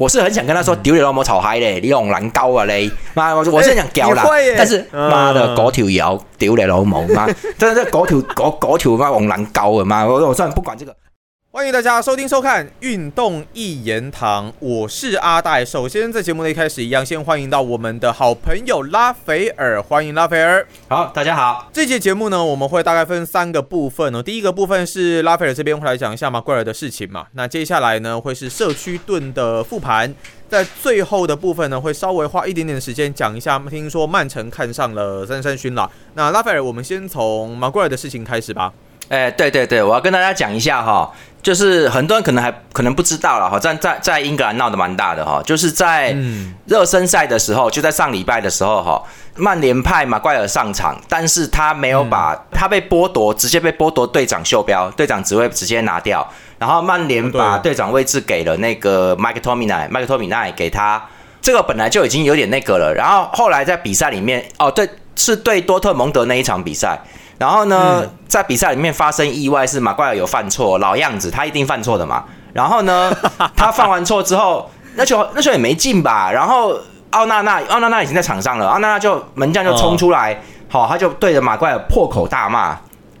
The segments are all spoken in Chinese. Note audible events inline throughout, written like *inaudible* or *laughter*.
我是很想跟他说，丢你老母草嗨嘞，你用蓝高啊嘞，妈，我我是想屌啦但是妈的嗯嗰条友屌你老母妈，真的嗰条嗰嗰条妈用蓝高啊妈，我我算不管这个。欢迎大家收听收看《运动一言堂》，我是阿戴。首先，在节目的一开始，一样先欢迎到我们的好朋友拉斐尔，欢迎拉斐尔。好，大家好，这节节目呢，我们会大概分三个部分哦。第一个部分是拉斐尔这边会来讲一下马奎尔的事情嘛。那接下来呢，会是社区盾的复盘。在最后的部分呢，会稍微花一点点时间讲一下，听说曼城看上了三三勋啦。那拉斐尔，我们先从马奎尔的事情开始吧。哎、对对对，我要跟大家讲一下哈，就是很多人可能还可能不知道了哈，在在在英格兰闹得蛮大的哈，就是在嗯热身赛的时候，就在上礼拜的时候哈，曼联派马怪尔上场，但是他没有把、他被剥夺，直接被剥夺队长袖标，队长职位直接拿掉，然后曼联把队长位置给了那个麦克托米奈，麦克托米奈给他，这个本来就已经有点那个了，然后后来在比赛里面，哦对，是对多特蒙德那一场比赛。然后呢，嗯在比赛里面发生意外，是马怪尔有犯错，老样子，他一定犯错的嘛。然后呢，*laughs* 他犯完错之后，那球那球也没进吧。然后奥纳纳，奥纳纳已经在场上了，奥纳纳就门将就冲出来，好、他就对着马怪尔破口大骂，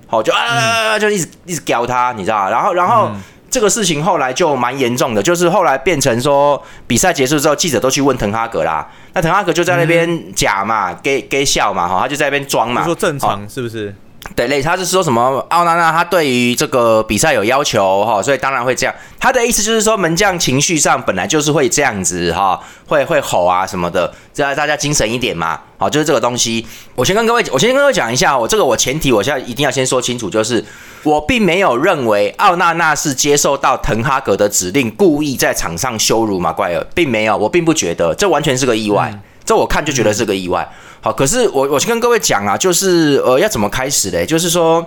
好、就啊、就一直一直屌他，你知道吗然后然后。嗯这个事情后来就蛮严重的，就是后来变成说比赛结束之后，记者都去问滕哈格啦，那滕哈格就在那边假嘛，给给笑嘛，哈，他就在那边装嘛，就说正好常是不是？对，类他是说什么奥纳纳他对于这个比赛有要求哈，所以当然会这样。他的意思就是说门将情绪上本来就是会这样子哈，会会吼啊什么的，这样大家精神一点嘛。好，就是这个东西。我先跟各位，我先跟各位讲一下，我这个我前提我现在一定要先说清楚，就是我并没有认为奥纳纳是接受到滕哈格的指令，故意在场上羞辱马怪尔，并没有，我并不觉得，这完全是个意外。这我看就觉得是个意外。好，可是我我去跟各位讲啊，就是呃要怎么开始嘞？就是说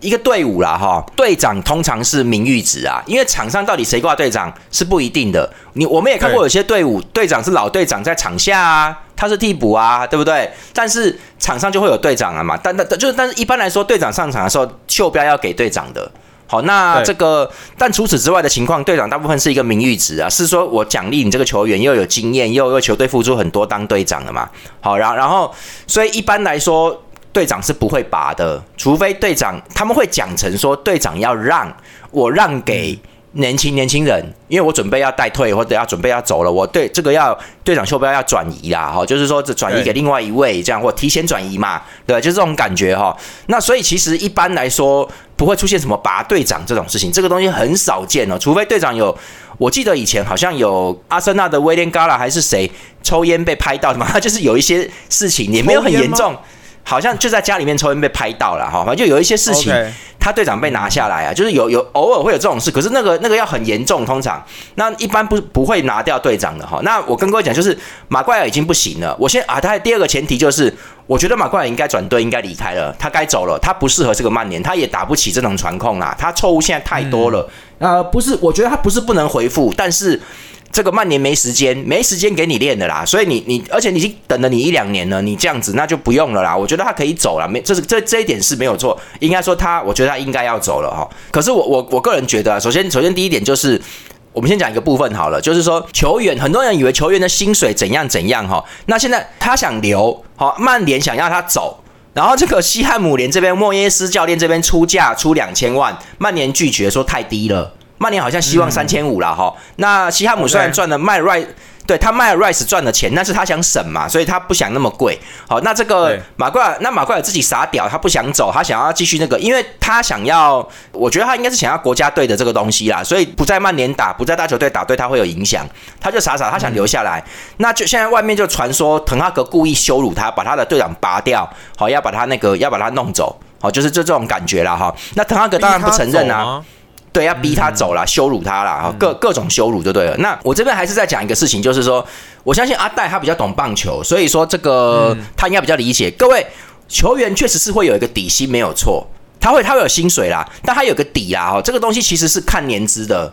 一个队伍啦哈，队长通常是名誉职啊，因为场上到底谁挂队长是不一定的。你我们也看过有些队伍队长是老队长在场下啊，他是替补啊，对不对？但是场上就会有队长啊嘛，但但但就是但是一般来说，队长上场的时候袖标要给队长的。好，那这个，但除此之外的情况，队长大部分是一个名誉值啊，是说我奖励你这个球员又有经验，又为球队付出很多当队长的嘛。好，然后然后，所以一般来说，队长是不会拔的，除非队长他们会讲成说队长要让我让给年轻年轻人，因为我准备要带退或者要准备要走了，我对这个要队长袖标要转移啦，哈，就是说这转移给另外一位，这样或提前转移嘛，对，就是这种感觉哈。那所以其实一般来说不会出现什么拔队长这种事情，这个东西很少见哦，除非队长有。我记得以前好像有阿森纳的威廉·嘎拉还是谁抽烟被拍到的嘛，他 *laughs* 就是有一些事情也没有很严重，好像就在家里面抽烟被拍到了哈，反正就有一些事情他队长被拿下来啊，就是有有偶尔会有这种事，可是那个那个要很严重，通常那一般不不会拿掉队长的哈。那我跟各位讲，就是马怪尔已经不行了。我先啊，他的第二个前提就是，我觉得马怪尔应该转队，应该离开了，他该走了，他不适合这个曼联，他也打不起这种传控啦，他错误现在太多了。呃，不是，我觉得他不是不能回复，但是。这个曼联没时间，没时间给你练的啦，所以你你，而且已经等了你一两年了，你这样子那就不用了啦。我觉得他可以走了，没这是这这一点是没有错，应该说他，我觉得他应该要走了哈。可是我我我个人觉得啊，首先首先第一点就是。我们先讲一个部分好了，就是说球员，很多人以为球员的薪水怎样怎样哈，那现在他想留，好，曼联想要他走，然后这个西汉姆联这边莫耶斯教练这边出价出两千万，曼联拒绝说太低了，曼联好像希望三千五了哈。那西汉姆虽然赚了卖 Rice，对他卖了 rice 赚的钱，但是他想省嘛，所以他不想那么贵。好，那这个对马怪尔，那马怪尔自己傻屌，他不想走，他想要继续那个，因为他想要，我觉得他应该是想要国家队的这个东西啦，所以不在曼联打，不在大球队打，对他会有影响，他就傻傻，他想留下来。那就现在外面就传说滕哈格故意羞辱他，把他的队长拔掉，好要把他那个要把他弄走，好就是就这种感觉啦哈。那滕哈格当然不承认啊。啊。对，要逼他走啦，羞辱他啦，哈，各各种羞辱就对了。那我这边还是在讲一个事情，就是说，我相信阿戴他比较懂棒球，所以说这个、他应该比较理解。各位球员确实是会有一个底薪，没有错，他会他会有薪水啦，但他有个底啦，哦，这个东西其实是看年资的，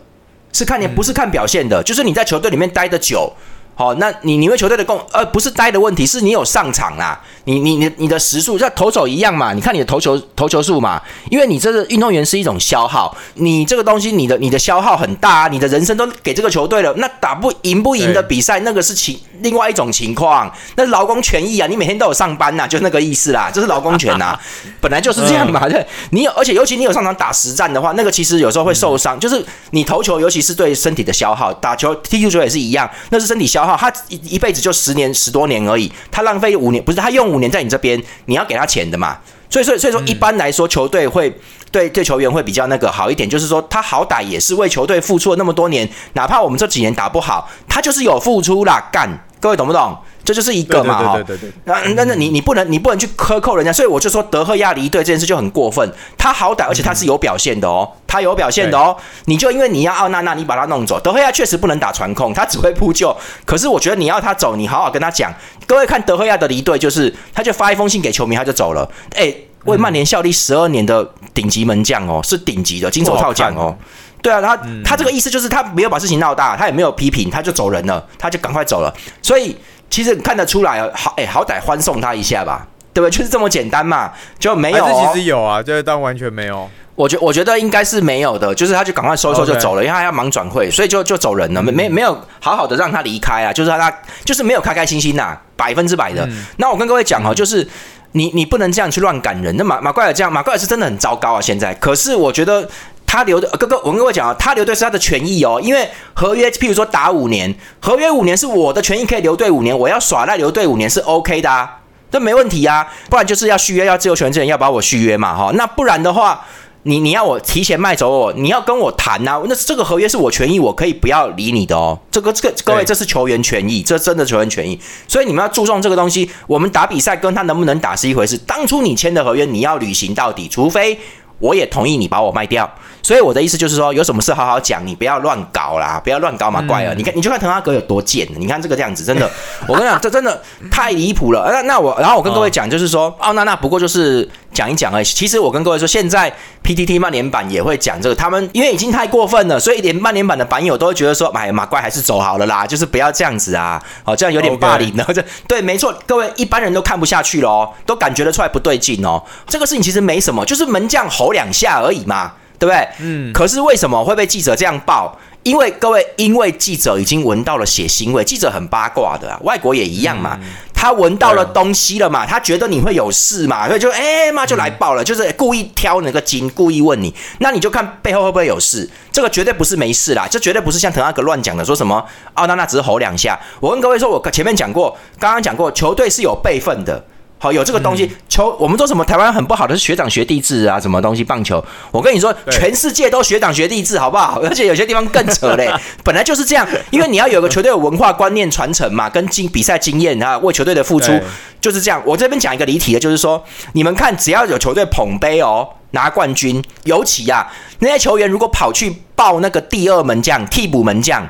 是看年不是看表现的，就是你在球队里面待的久。好，那你你为球队的贡，呃，不是呆的问题，是你有上场啦。你你你你的时速像投手一样嘛？你看你的投球投球数嘛？因为你这个运动员是一种消耗，你这个东西你的你的消耗很大啊，你的人生都给这个球队了，那打不赢不赢的比赛，那个是情另外一种情况，那劳工权益啊，你每天都有上班呐，就那个意思啦，这是劳工权呐，*laughs* 本来就是这样嘛。对，你有而且尤其你有上场打实战的话，那个其实有时候会受伤，就是你投球，尤其是对身体的消耗，打球踢足球也是一样，那是身体消。哈，他一一辈子就十年十多年而已，他浪费五年，不是他用五年在你这边，你要给他钱的嘛？所以，所以，所以说，一般来说，球队会对对球员会比较那个好一点，就是说，他好歹也是为球队付出了那么多年，哪怕我们这几年打不好，他就是有付出啦，干，各位懂不懂？这就是一个嘛，哈，对对对。那那那你你不能你不能去克扣人家，所以我就说德赫亚离队这件事就很过分。他好歹而且他是有表现的哦，他有表现的哦。你就因为你要奥娜娜，你把他弄走，德赫亚确实不能打传控，他只会扑救。可是我觉得你要他走，你好好跟他讲。各位看德赫亚的离队，就是他就发一封信给球迷，他就走了。哎，为曼联效力十二年的顶级门将哦，是顶级的金手套奖哦。对啊，他他这个意思就是他没有把事情闹大，他也没有批评，他就走人了，他就赶快走了。所以。其实看得出来啊，好哎，好歹欢送他一下吧，对不对？就是这么简单嘛，就没有。其实有啊，就是当完全没有。我觉我觉得应该是没有的，就是他就赶快收一收就走了，因为他要忙转会，所以就就走人了，没没没有好好的让他离开啊，就是他他就是没有开开心心呐，百分之百的。那我跟各位讲哦，就是你你不能这样去乱赶人。那马马怪尔这样，马怪尔是真的很糟糕啊，现在。可是我觉得。他留的哥哥，我跟各位讲啊，他留队是他的权益哦，因为合约，譬如说打五年，合约五年是我的权益，可以留队五年，我要耍赖留队五年是 OK 的啊，这没问题啊，不然就是要续约，要自由权证要把我续约嘛哈，那不然的话，你你要我提前卖走我，你要跟我谈呐，那这个合约是我权益，我可以不要理你的哦，这个这个各位这是球员权益，这真的球员权益，所以你们要注重这个东西，我们打比赛跟他能不能打是一回事，当初你签的合约你要履行到底，除非我也同意你把我卖掉。所以我的意思就是说，有什么事好好讲，你不要乱搞啦，不要乱搞嘛，怪了。你看，你就看滕哈格有多贱，你看这个这样子，真的，*laughs* 我跟你讲，这真的太离谱了。那那我，然后我跟各位讲，就是说，哦，那那不过就是讲一讲而已。其实我跟各位说，现在 PTT 曼联版也会讲这个，他们因为已经太过分了，所以连曼联版的版友都会觉得说，哎，马怪还是走好了啦，就是不要这样子啊，哦，这样有点霸凌了。这对，没错，各位一般人都看不下去了哦，都感觉得出来不对劲哦。这个事情其实没什么，就是门将吼两下而已嘛。对不对？嗯。可是为什么会被记者这样报？因为各位，因为记者已经闻到了血腥味。记者很八卦的，啊外国也一样嘛。他闻到了东西了嘛？他觉得你会有事嘛？所以就哎妈就来报了，就是故意挑那个筋，故意问你。那你就看背后会不会有事？这个绝对不是没事啦，这绝对不是像滕哈格乱讲的，说什么奥娜娜只是吼两下。我跟各位说，我前面讲过，刚刚讲过，球队是有备份的。好，有这个东西，球我们说什么？台湾很不好的是学长学弟制啊，什么东西？棒球，我跟你说，全世界都学长学弟制，好不好？*laughs* 而且有些地方更扯嘞，*laughs* 本来就是这样，因为你要有个球队有文化观念传承嘛，跟经比赛经验啊，为球队的付出就是这样。我这边讲一个离题的，就是说，你们看，只要有球队捧杯哦，拿冠军，尤其啊，那些球员如果跑去抱那个第二门将、替补门将，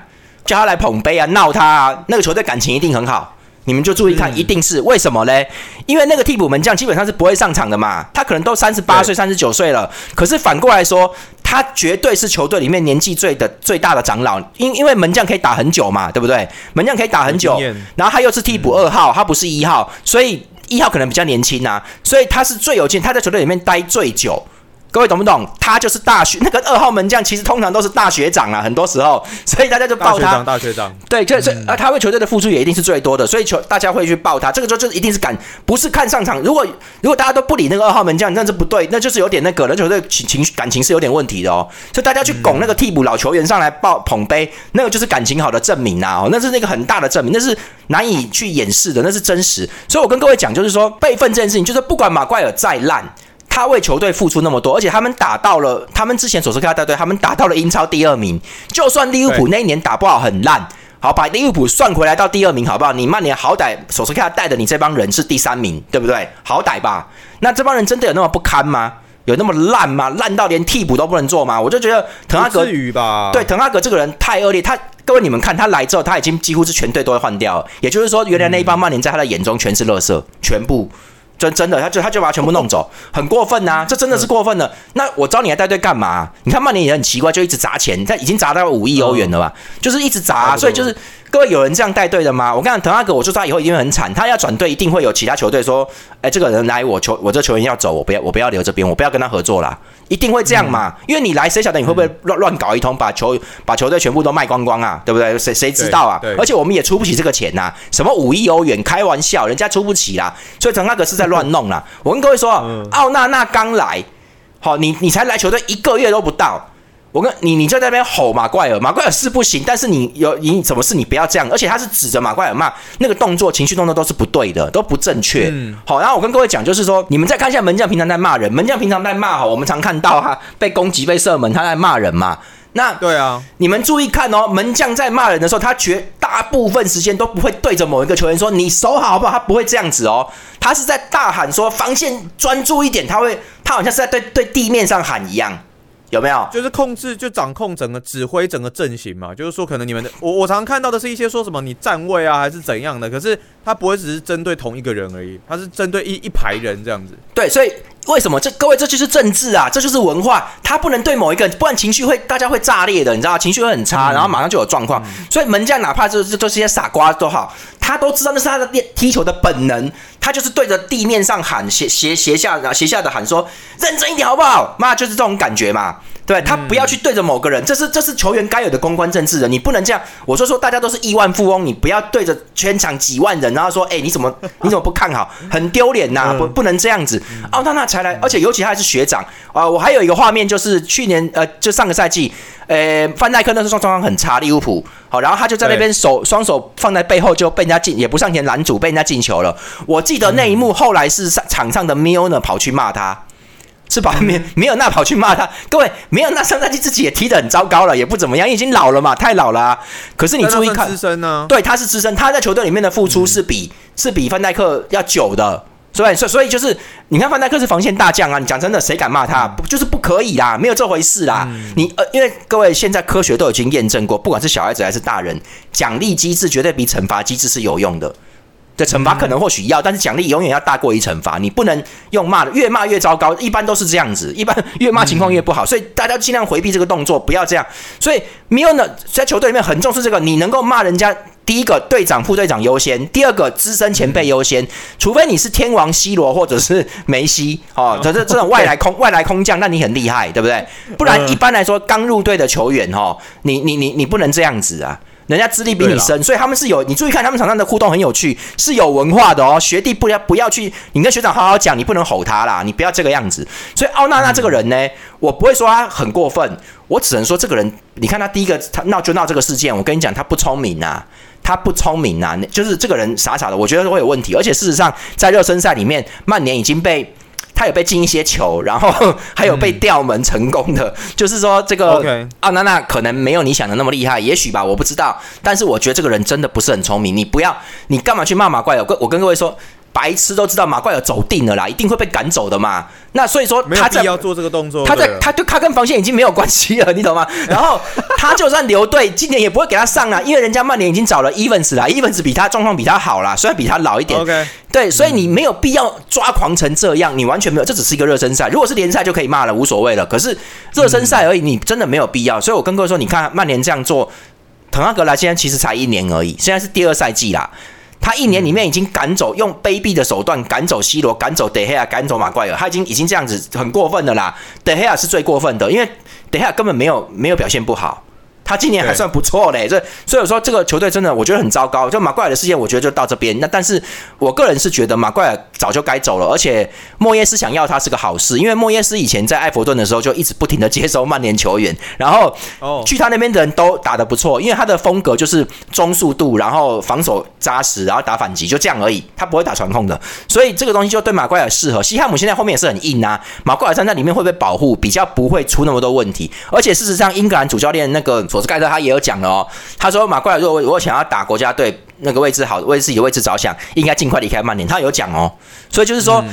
叫他来捧杯啊，闹他啊，那个球队感情一定很好。你们就注意看，一定是为什么嘞？因为那个替补门将基本上是不会上场的嘛，他可能都三十八岁、三十九岁了。可是反过来说，他绝对是球队里面年纪最的最大的长老，因因为门将可以打很久嘛，对不对？门将可以打很久，然后他又是替补二号，他不是一号，所以一号可能比较年轻啊，所以他是最有劲，他在球队里面待最久。各位懂不懂？他就是大学那个二号门将，其实通常都是大学长啊，很多时候，所以大家就抱他。大学长，对，就是啊，他为球队的付出也一定是最多的，所以球大家会去抱他。这个就就一定是敢，不是看上场。如果如果大家都不理那个二号门将，那是不对，那就是有点那个，那球队情情绪感情是有点问题的哦。所以大家去拱那个替补老球员上来抱捧杯，那个就是感情好的证明呐，哦，那是那个很大的证明，那是难以去掩饰的，那是真实。所以我跟各位讲，就是说备份这件事情，就是不管马怪尔再烂。他为球队付出那么多，而且他们打到了，他们之前所说跟他带队，他们打到了英超第二名。就算利物浦那一年打不好很烂，好把利物浦算回来到第二名，好不好？你曼联好歹索斯克亚带的你这帮人是第三名，对不对？好歹吧？那这帮人真的有那么不堪吗？有那么烂吗？烂到连替补都不能做吗？我就觉得滕哈格，至于吧对滕哈格这个人太恶劣。他各位你们看，他来之后，他已经几乎是全队都会换掉。也就是说，原来那一帮曼联在他的眼中全是垃圾，全部。真真的，他就他就把它全部弄走，很过分呐！这真的是过分的。那我招你来带队干嘛？你看曼联也很奇怪，就一直砸钱，他已经砸到五亿欧元了吧？就是一直砸，所以就是各位有人这样带队的吗？我跟你讲，滕哈格，我就知道以后一定会很惨。他要转队，一定会有其他球队说：“哎，这个人来，我球我这球员要走，我不要，我不要留这边，我不要跟他合作啦。”一定会这样嘛？因为你来，谁晓得你会不会乱乱搞一通，把球把球队全部都卖光光啊？对不对？谁谁知道啊？而且我们也出不起这个钱呐。什么五亿欧元？开玩笑，人家出不起啦。所以滕哈格是在乱弄啦。我跟各位说，奥纳纳刚来，好，你你才来球队一个月都不到。我跟你，你就在那边吼马怪尔，马怪尔是不行，但是你有你什么事你不要这样，而且他是指着马怪尔骂，那个动作、情绪动作都是不对的，都不正确。好，然后我跟各位讲，就是说，你们再看一下门将平常在骂人，门将平常在骂哈，我们常看到哈被攻击、被射门，他在骂人嘛。那对啊，你们注意看哦，门将在骂人的时候，他绝大部分时间都不会对着某一个球员说你守好好不好，他不会这样子哦，他是在大喊说防线专注一点，他会他好像是在对对地面上喊一样。有没有？就是控制，就掌控整个指挥整个阵型嘛。就是说，可能你们的我我常看到的是一些说什么你站位啊，还是怎样的。可是他不会只是针对同一个人而已，他是针对一一排人这样子。对，所以为什么这各位这就是政治啊？这就是文化，他不能对某一个人，不然情绪会大家会炸裂的，你知道情绪会很差，然后马上就有状况。所以门将哪怕就是这些傻瓜都好，他都知道那是他的练踢球的本能，他就是对着地面上喊斜斜斜下然后斜下的喊说认真一点好不好？妈就是这种感觉嘛。对他不要去对着某个人，这是这是球员该有的公关政治的，你不能这样。我说说大家都是亿万富翁，你不要对着全场几万人，然后说，哎，你怎么 *laughs* 你怎么不看好？很丢脸呐，不不能这样子。奥纳纳才来，而且尤其他还是学长啊。我还有一个画面，就是去年呃，就上个赛季，呃，范戴克那时候状况很差，利物浦好，然后他就在那边手双手放在背后，就被人家进，也不上前拦阻，被人家进球了。我记得那一幕，后来是上场上的 Milner 跑去骂他。是吧？没没有那跑去骂他，各位没有那上赛季自己也踢得很糟糕了，也不怎么样，已经老了嘛，太老了。可是你注意看，资深呢？对，他是资深，他在球队里面的付出是比是比范戴克要久的，所以所所以就是你看范戴克是防线大将啊，你讲真的，谁敢骂他？不就是不可以啦，没有这回事啦。你呃，因为各位现在科学都已经验证过，不管是小孩子还是大人，奖励机制绝对比惩罚机制是有用的。对惩罚可能或许要，但是奖励永远要大过于惩罚。你不能用骂的，越骂越糟糕，一般都是这样子。一般越骂情况越不好，所以大家尽量回避这个动作，不要这样。所以米恩呢，在球队里面很重视这个，你能够骂人家，第一个队长、副队长优先，第二个资深前辈优先。除非你是天王 C 罗或者是梅西哦，这这这种外来空外来空降，那你很厉害，对不对？不然一般来说刚入队的球员哈，你你你你不能这样子啊。人家资历比你深，所以他们是有你注意看他们场上的互动很有趣，是有文化的哦。学弟不要不要去，你跟学长好好讲，你不能吼他啦，你不要这个样子。所以奥娜娜这个人呢，我不会说他很过分，我只能说这个人，你看他第一个他闹就闹这个事件，我跟你讲他不聪明呐，他不聪明呐，就是这个人傻傻的，我觉得会有问题。而且事实上在热身赛里面，曼联已经被。他有被进一些球，然后 *laughs* 还有被吊门成功的，*laughs* 就是说这个奥纳纳可能没有你想的那么厉害，也许吧，我不知道。但是我觉得这个人真的不是很聪明，你不要，你干嘛去骂马怪我跟我跟各位说。白痴都知道马怪尔走定了啦，一定会被赶走的嘛。那所以说他在要做这个动作，他在他就他跟防线已经没有关系了，你懂吗？*laughs* 然后他就算留队，今年也不会给他上了，因为人家曼联已经找了 Evans 啦，Evans 比他状况比他好啦，虽然比他老一点。OK，对，所以你没有必要抓狂成这样，你完全没有，这只是一个热身赛。如果是联赛就可以骂了，无所谓了。可是热身赛而已，你真的没有必要。所以我跟各位说，你看曼联这样做，滕哈格来现在其实才一年而已，现在是第二赛季啦。他一年里面已经赶走，用卑鄙的手段赶走 C 罗，赶走德黑亚，赶走马怪尔，他已经已经这样子很过分的啦。德黑亚是最过分的，因为德黑亚根本没有没有表现不好。他今年还算不错嘞，这所以说这个球队真的我觉得很糟糕。就马怪尔的事件，我觉得就到这边。那但是我个人是觉得马怪尔早就该走了，而且莫耶斯想要他是个好事，因为莫耶斯以前在埃弗顿的时候就一直不停的接收曼联球员，然后去他那边的人都打得不错，因为他的风格就是中速度，然后防守扎实，然后打反击，就这样而已，他不会打传控的，所以这个东西就对马怪尔适合。西汉姆现在后面也是很硬啊，马怪尔站在里面会被保护，比较不会出那么多问题，而且事实上英格兰主教练那个。索斯盖特他也有讲了哦，他说马怪尔如果如果想要打国家队那个位置好，为自己的位置着想，应该尽快离开曼联。他有讲哦，所以就是说。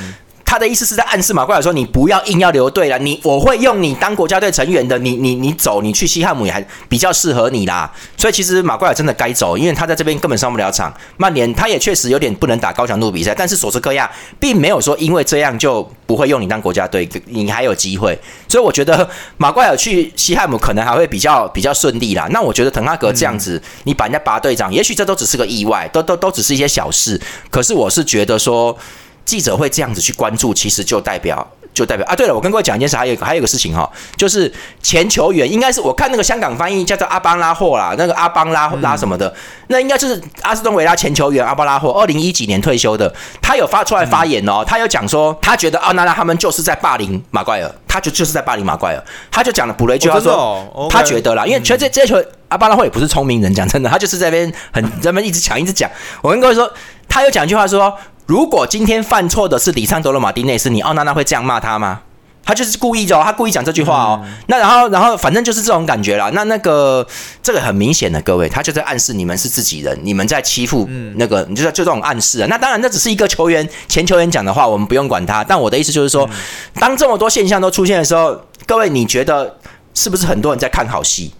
他的意思是在暗示马奎尔说，你不要硬要留队了，你我会用你当国家队成员的，你你你走，你去西汉姆也还比较适合你啦。所以其实马奎尔真的该走，因为他在这边根本上不了场。曼联他也确实有点不能打高强度比赛，但是索斯科亚并没有说因为这样就不会用你当国家队，你还有机会。所以我觉得马奎尔去西汉姆可能还会比较 *laughs* 比较顺利啦。那我觉得滕哈格这样子，你把人家拔队长，也许这都只是个意外，都都都只是一些小事。可是我是觉得说。记者会这样子去关注，其实就代表就代表啊。对了，我跟各位讲一件事，还有还有一个事情哈，就是前球员应该是我看那个香港翻译叫做阿邦拉霍啦，那个阿邦拉拉什么的，那应该就是阿斯顿维拉前球员阿邦拉霍，二零一几年退休的，他有发出来发言哦，他有讲说他觉得奥纳拉他们就是在霸凌马怪尔，他就就是在霸凌马怪尔，他就讲了补了一句，他说他觉得啦，因为其实这这球阿邦拉霍也不是聪明人，讲真的，他就是在边很在那边一直讲一直讲，我跟各位说，他有讲一句话说。如果今天犯错的是里桑德罗马丁内斯，你奥纳纳会这样骂他吗？他就是故意的，哦他故意讲这句话哦。那然后，然后反正就是这种感觉啦。那那个这个很明显的，各位，他就在暗示你们是自己人，你们在欺负那个，你就在就这种暗示啊。那当然，那只是一个球员前球员讲的话，我们不用管他。但我的意思就是说，当这么多现象都出现的时候，各位，你觉得是不是很多人在看好戏？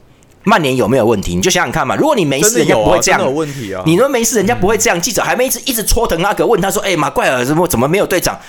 曼联有没有问题？你就想想看嘛。如果你没事，人家不会这样。有问题啊！你说没事，人家不会这样。记者还没一直一直戳腾阿格，问他说：“哎，马怪尔怎么怎么没有队长？”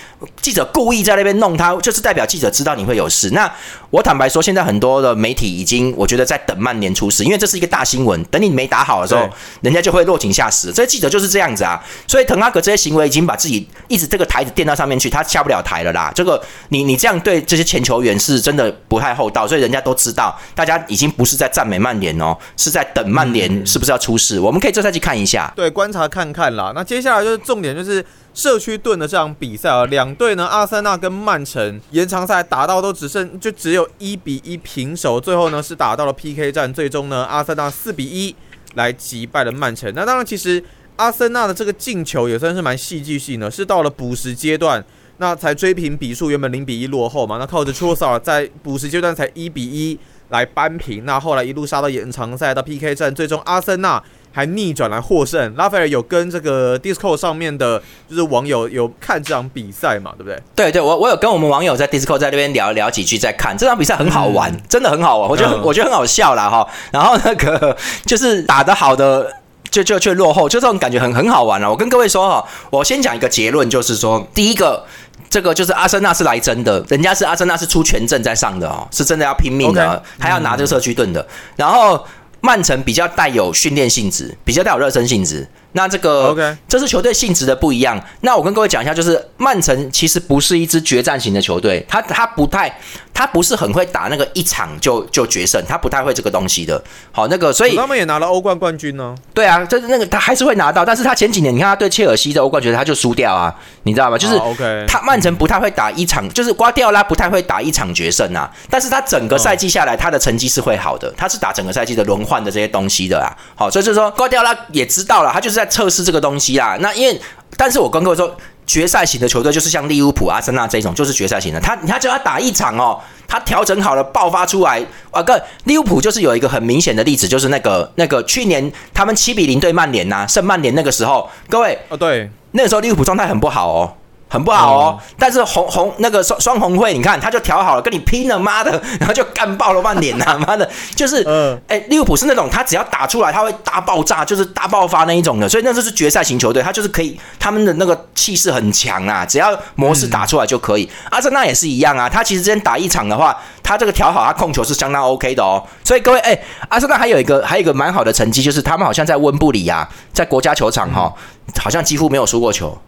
记者故意在那边弄他，就是代表记者知道你会有事。那我坦白说，现在很多的媒体已经，我觉得在等曼联出事，因为这是一个大新闻。等你没打好的时候，人家就会落井下石。这些记者就是这样子啊。所以滕阿格这些行为已经把自己一直这个台子垫到上面去，他下不了台了啦。这个你你这样对这些前球员是真的不太厚道，所以人家都知道，大家已经不是在赞美曼联哦。是在等曼联是不是要出事？我们可以这赛季看一下，对，观察看看啦。那接下来就是重点，就是社区盾的这场比赛啊，两队呢，阿森纳跟曼城延长赛打到都只剩就只有一比一平手，最后呢是打到了 PK 战，最终呢阿森纳四比一来击败了曼城。那当然，其实阿森纳的这个进球也算是蛮戏剧性的，是到了补时阶段那才追平比数，原本零比一落后嘛，那靠着托萨尔在补时阶段才一比一。来扳平，那后来一路杀到延长赛，到 PK 战，最终阿森纳还逆转来获胜。拉斐尔有跟这个 Discord 上面的，就是网友有看这场比赛嘛？对不对？对对，我我有跟我们网友在 Discord 在那边聊聊几句，在看这场比赛很好玩，真的很好玩，我觉得我觉得很好笑啦哈。然后那个 *laughs* 就是打得好的就就却落后，就这种感觉很很好玩了。我跟各位说哈，我先讲一个结论，就是说第一个。这个就是阿森纳是来真的，人家是阿森纳是出全阵在上的哦，是真的要拼命的，还要拿这个社区盾的。然后曼城比较带有训练性质，比较带有热身性质。那这个，OK，这是球队性质的不一样。那我跟各位讲一下，就是曼城其实不是一支决战型的球队，他他不太，他不是很会打那个一场就就决胜，他不太会这个东西的。好，那个所以他们也拿了欧冠冠军呢。对啊，就是那个他还是会拿到，但是他前几年你看他对切尔西的欧冠决赛他就输掉啊，你知道吗？就是 OK，他曼城不太会打一场，就是瓜迪奥拉不太会打一场决胜啊。但是他整个赛季下来，他的成绩是会好的，他是打整个赛季的轮换的这些东西的啊。好，所以就是说瓜迪奥拉也知道了，他就是在测试这个东西。啦，那因为，但是我跟各位说，决赛型的球队就是像利物浦、阿森纳这种，就是决赛型的。他，他只要打一场哦，他调整好了，爆发出来。啊，个利物浦就是有一个很明显的例子，就是那个那个去年他们七比零对曼联呐，胜曼联那个时候，各位，哦，对，那个时候利物浦状态很不好哦。很不好哦，但是红红那个双双红会，你看他就调好了，跟你拼了，妈的，*laughs* 然后就干爆了半脸呐，*laughs* 妈的，就是，哎，利物浦是那种他只要打出来，他会大爆炸，就是大爆发那一种的，所以那就是决赛型球队，他就是可以，他们的那个气势很强啊，只要模式打出来就可以。阿森纳也是一样啊，他其实之前打一场的话，他这个调好，他控球是相当 OK 的哦。所以各位，哎，阿森纳还有一个还有一个蛮好的成绩，就是他们好像在温布里啊，在国家球场哈，好像几乎没有输过球。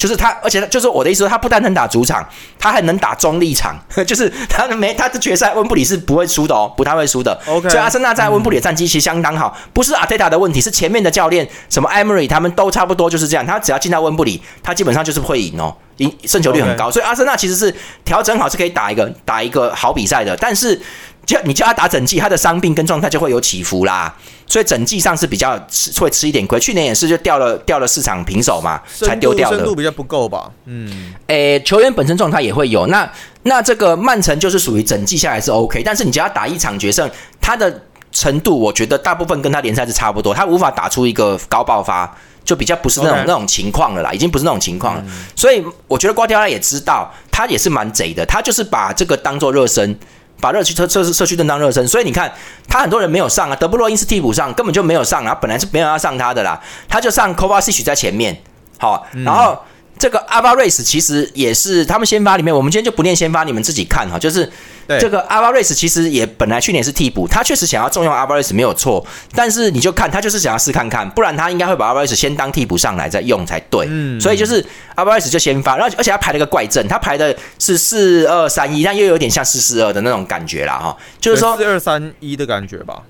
就是他，而且他就是我的意思说，他不但能打主场，他还能打中立场。*laughs* 就是他没他的决赛，温布里是不会输的哦，不太会输的。OK，所以阿森纳在温布里的战绩其实相当好，不是阿泰塔的问题，是前面的教练什么艾默里他们都差不多就是这样。他只要进到温布里，他基本上就是会赢哦，赢胜球率很高。所以阿森纳其实是调整好是可以打一个打一个好比赛的，但是。叫你叫他打整季，他的伤病跟状态就会有起伏啦，所以整季上是比较吃会吃一点亏。去年也是就掉了掉了四场平手嘛，才丢掉的。深度比较不够吧？嗯，诶，球员本身状态也会有。那那这个曼城就是属于整季下来是 OK，但是你只要打一场决胜，他的程度我觉得大部分跟他联赛是差不多，他无法打出一个高爆发。就比较不是那种那种情况了啦，已经不是那种情况了。所以我觉得瓜迪奥拉也知道，他也是蛮贼的，他就是把这个当做热身。把热区车车社区盾当热身，所以你看他很多人没有上啊，德布洛因斯替补上根本就没有上啊，本来是没有要上他的啦，他就上 Kovacic 在前面，好，然后这个阿巴瑞斯其实也是他们先发里面，我们今天就不念先发，你们自己看哈，就是这个阿巴瑞斯其实也本来去年是替补，他确实想要重用阿巴瑞斯没有错，但是你就看他就是想要试看看，不然他应该会把阿巴瑞斯先当替补上来再用才对，所以就是。阿巴瑞斯就先发，然后而且他排了个怪阵，他排的是四二三一，但又有点像四四二的那种感觉啦，哈，就是说四二三一的感觉吧。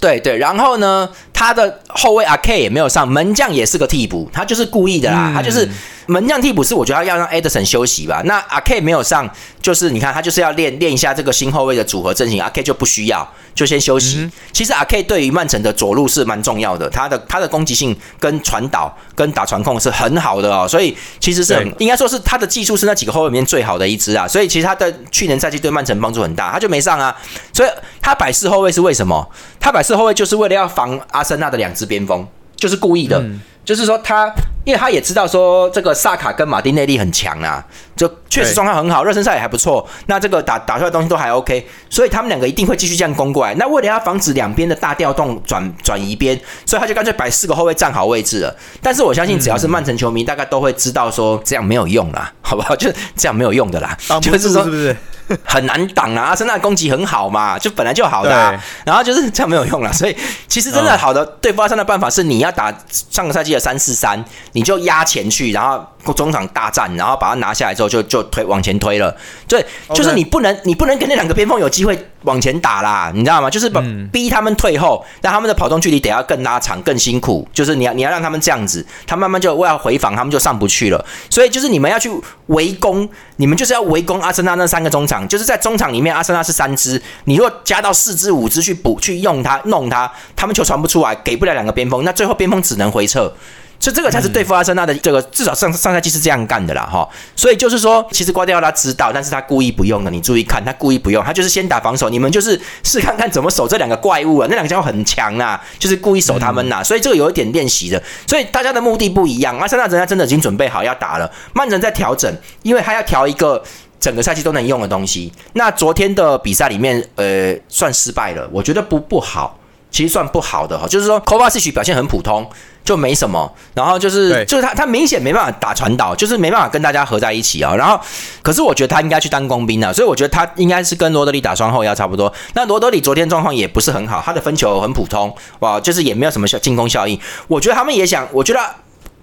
对对，然后呢，他的后卫阿 K 也没有上，门将也是个替补，他就是故意的啦，他就是门将替补是我觉得要让 Edison 休息吧。那阿 K 没有上，就是你看他就是要练练一下这个新后卫的组合阵型，阿 K 就不需要，就先休息。其实阿 K 对于曼城的左路是蛮重要的，他的他的攻击性跟传导跟打传控是很好的哦，所以其实是很应该说是他的技术是那几个后卫里面最好的一支啊，所以其实他的去年赛季对曼城帮助很大，他就没上啊，所以他摆四后卫是为什么？他摆四后卫就是为了要防阿森纳的两只边锋，就是故意的。就是说他，因为他也知道说这个萨卡跟马丁内利很强啊，就确实状态很好，热身赛也还不错。那这个打打出来东西都还 OK，所以他们两个一定会继续这样攻过来。那为了要防止两边的大调动转转移边，所以他就干脆摆四个后卫站好位置了。但是我相信，只要是曼城球迷，大概都会知道说这样没有用啦，*laughs* 好不好？就是这样没有用的啦，就是说是不是？很难挡啊！阿森纳攻击很好嘛，就本来就好的，然后就是这样没有用了。所以其实真的好的对付阿森纳的办法是，你要打上个赛季的三四三，你就压前去，然后中场大战，然后把它拿下来之后就就推往前推了。对，就是你不能你不能跟那两个边锋有机会往前打啦，你知道吗？就是把逼他们退后，让他们的跑动距离得要更拉长、更辛苦。就是你要你要让他们这样子，他慢慢就为了回防，他们就上不去了。所以就是你们要去围攻，你们就是要围攻阿森纳那三个中场。就是在中场里面，阿森纳是三支，你如果加到四支、五支去补、去用它、弄它，他们球传不出来，给不了两个边锋，那最后边锋只能回撤，所以这个才是对付阿森纳的这个，至少上上赛季是这样干的啦，哈。所以就是说，其实瓜迪奥拉知道，但是他故意不用的，你注意看，他故意不用，他就是先打防守，你们就是试看看怎么守这两个怪物啊，那两个家伙很强啊，就是故意守他们呐，所以这个有一点练习的，所以大家的目的不一样，阿森纳人家真的已经准备好要打了，曼城在调整，因为他要调一个。整个赛季都能用的东西，那昨天的比赛里面，呃，算失败了。我觉得不不好，其实算不好的哈。就是说 k o v a c i 表现很普通，就没什么。然后就是，就是他他明显没办法打传导，就是没办法跟大家合在一起啊。然后，可是我觉得他应该去当工兵啊，所以我觉得他应该是跟罗德里打双后腰差不多。那罗德里昨天状况也不是很好，他的分球很普通，哇，就是也没有什么效进攻效应。我觉得他们也想，我觉得。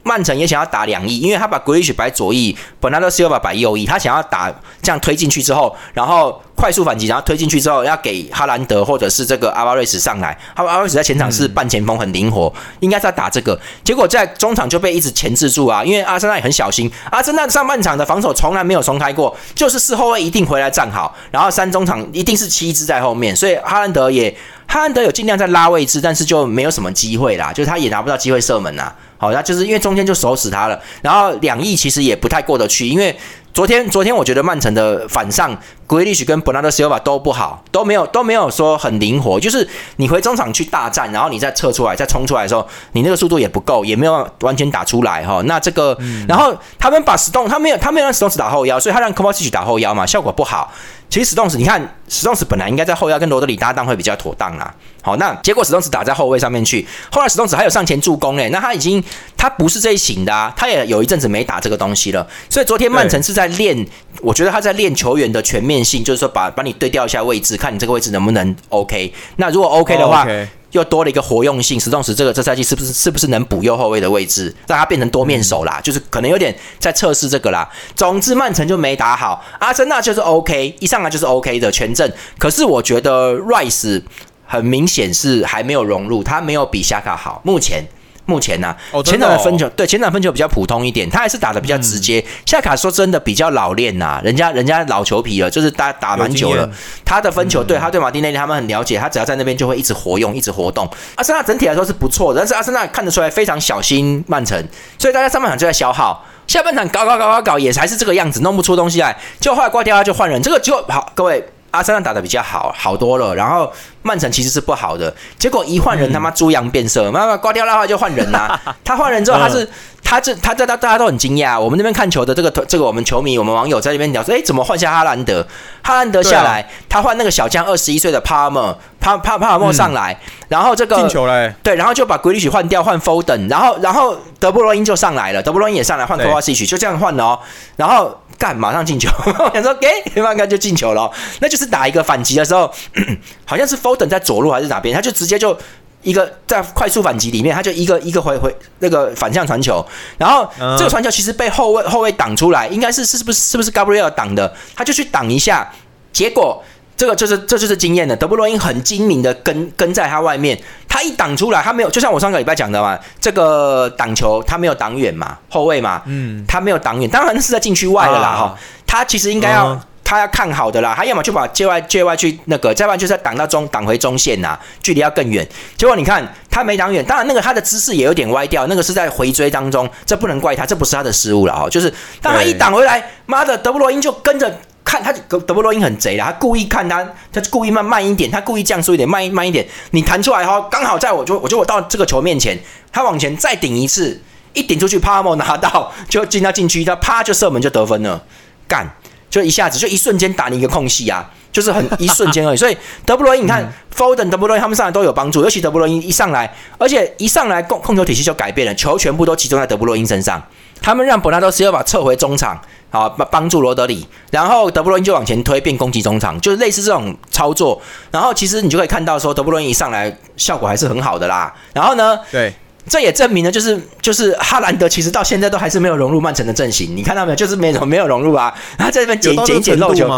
曼城也想要打两翼，因为他把 Grish 摆左翼，本来都 Silva 摆右翼，他想要打这样推进去之后，然后快速反击，然后推进去之后要给哈兰德或者是这个阿巴瑞斯上来。阿巴瑞斯在前场是半前锋，很灵活，应该在打这个。结果在中场就被一直钳制住啊，因为阿森纳也很小心。阿森纳上半场的防守从来没有松开过，就是四后卫一定回来站好，然后三中场一定是七支在后面，所以哈兰德也哈兰德有尽量在拉位置，但是就没有什么机会啦，就是他也拿不到机会射门呐。好，那就是因为中间就守死他了，然后两翼其实也不太过得去，因为昨天昨天我觉得曼城的反上。g r e l i s h 跟本纳德·西尔瓦都不好，都没有都没有说很灵活。就是你回中场去大战，然后你再撤出来、再冲出来的时候，你那个速度也不够，也没有完全打出来哈。那这个，然后他们把 Stone，，他没有他没有让 Stone 打后腰，所以他让科沃奇奇打后腰嘛，效果不好。其实 Stone，你看 Stone 本来应该在后腰跟罗德里搭档会比较妥当啦。好，那结果史东斯打在后卫上面去，后来史东斯还有上前助攻诶，那他已经他不是这一型的啊，他也有一阵子没打这个东西了。所以昨天曼城是在练，我觉得他在练球员的全面。性就是说，把把你对调一下位置，看你这个位置能不能 OK。那如果 OK 的话，又多了一个活用性。石动石这个这赛季是不是是不是能补右后卫的位置，让他变成多面手啦？就是可能有点在测试这个啦。总之，曼城就没打好，阿森纳就是 OK，一上来就是 OK 的全阵。可是我觉得 Rice 很明显是还没有融入，他没有比夏卡好，目前。目前呢，前场的分球对前场分球比较普通一点，他还是打的比较直接。夏卡说真的比较老练呐，人家人家老球皮了，就是打打蛮久了。他的分球对他对马丁内利他们很了解，他只要在那边就会一直活用，一直活动。阿森纳整体来说是不错的，但是阿森纳看得出来非常小心曼城，所以大家上半场就在消耗，下半场搞搞搞搞搞也还是这个样子，弄不出东西来，就后来挂掉他就换人，这个就好，各位。阿森纳打的比较好，好多了。然后曼城其实是不好的，结果一换人，他妈猪羊变色，妈妈挂掉的话就换人呐。*laughs* 他换人之后，他是他这他这大大家都很惊讶，我们那边看球的这个这个我们球迷我们网友在那边聊说，哎，怎么换下哈兰德？哈兰德下来，他换那个小将二十一岁的帕尔默，帕帕帕尔默上来，然后这个进球嘞，对，然后就把格里许换掉，换 Foden，然后然后德布罗因就上来了，德布罗因也上来换科瓦西奇，就这样换了哦，然后干马上进球，*laughs* 我想说给，马上就进球了，那就是打一个反击的时候，*clears throat* 好像是 Foden 在左路还是哪边，他就直接就。一个在快速反击里面，他就一个一个回回那个反向传球，然后这个传球其实被后卫后卫挡出来，应该是是不是是不是 Gabriel 挡的？他就去挡一下，结果这个就是这就是经验的，德布罗因很精明的跟跟在他外面，他一挡出来，他没有就像我上个礼拜讲的嘛，这个挡球他没有挡远嘛，后卫嘛，嗯，他没有挡远，当然是在禁区外了啦哈，他其实应该要。他要看好的啦，他要么就把界外界外去那个，再不然就是挡到中挡回中线呐，距离要更远。结果你看他没挡远，当然那个他的姿势也有点歪掉，那个是在回追当中，这不能怪他，这不是他的失误了哦。就是当他一挡回来，妈的，德布罗因就跟着看他，德德布罗因很贼啦，他故意看他，他故意慢慢一点，他故意降速一点，慢慢一点，你弹出来后，刚好在我就我就我到这个球面前，他往前再顶一次，一顶出去，帕莫拿到就进他禁区，他啪就射门就得分了，干。就一下子，就一瞬间打你一个空隙啊，就是很一瞬间而已。*laughs* 所以德布罗因，你看 Foden、德布罗因他们上来都有帮助，尤其德布罗因一上来，而且一上来控控球体系就改变了，球全部都集中在德布罗因身上。他们让本纳多斯要把撤回中场，好帮帮助罗德里，然后德布罗因就往前推，变攻击中场，就是类似这种操作。然后其实你就可以看到说，德布罗因一上来效果还是很好的啦。然后呢，对。这也证明了，就是就是哈兰德其实到现在都还是没有融入曼城的阵型，你看到没有？就是没有没有融入啊！他在这边捡捡捡漏球，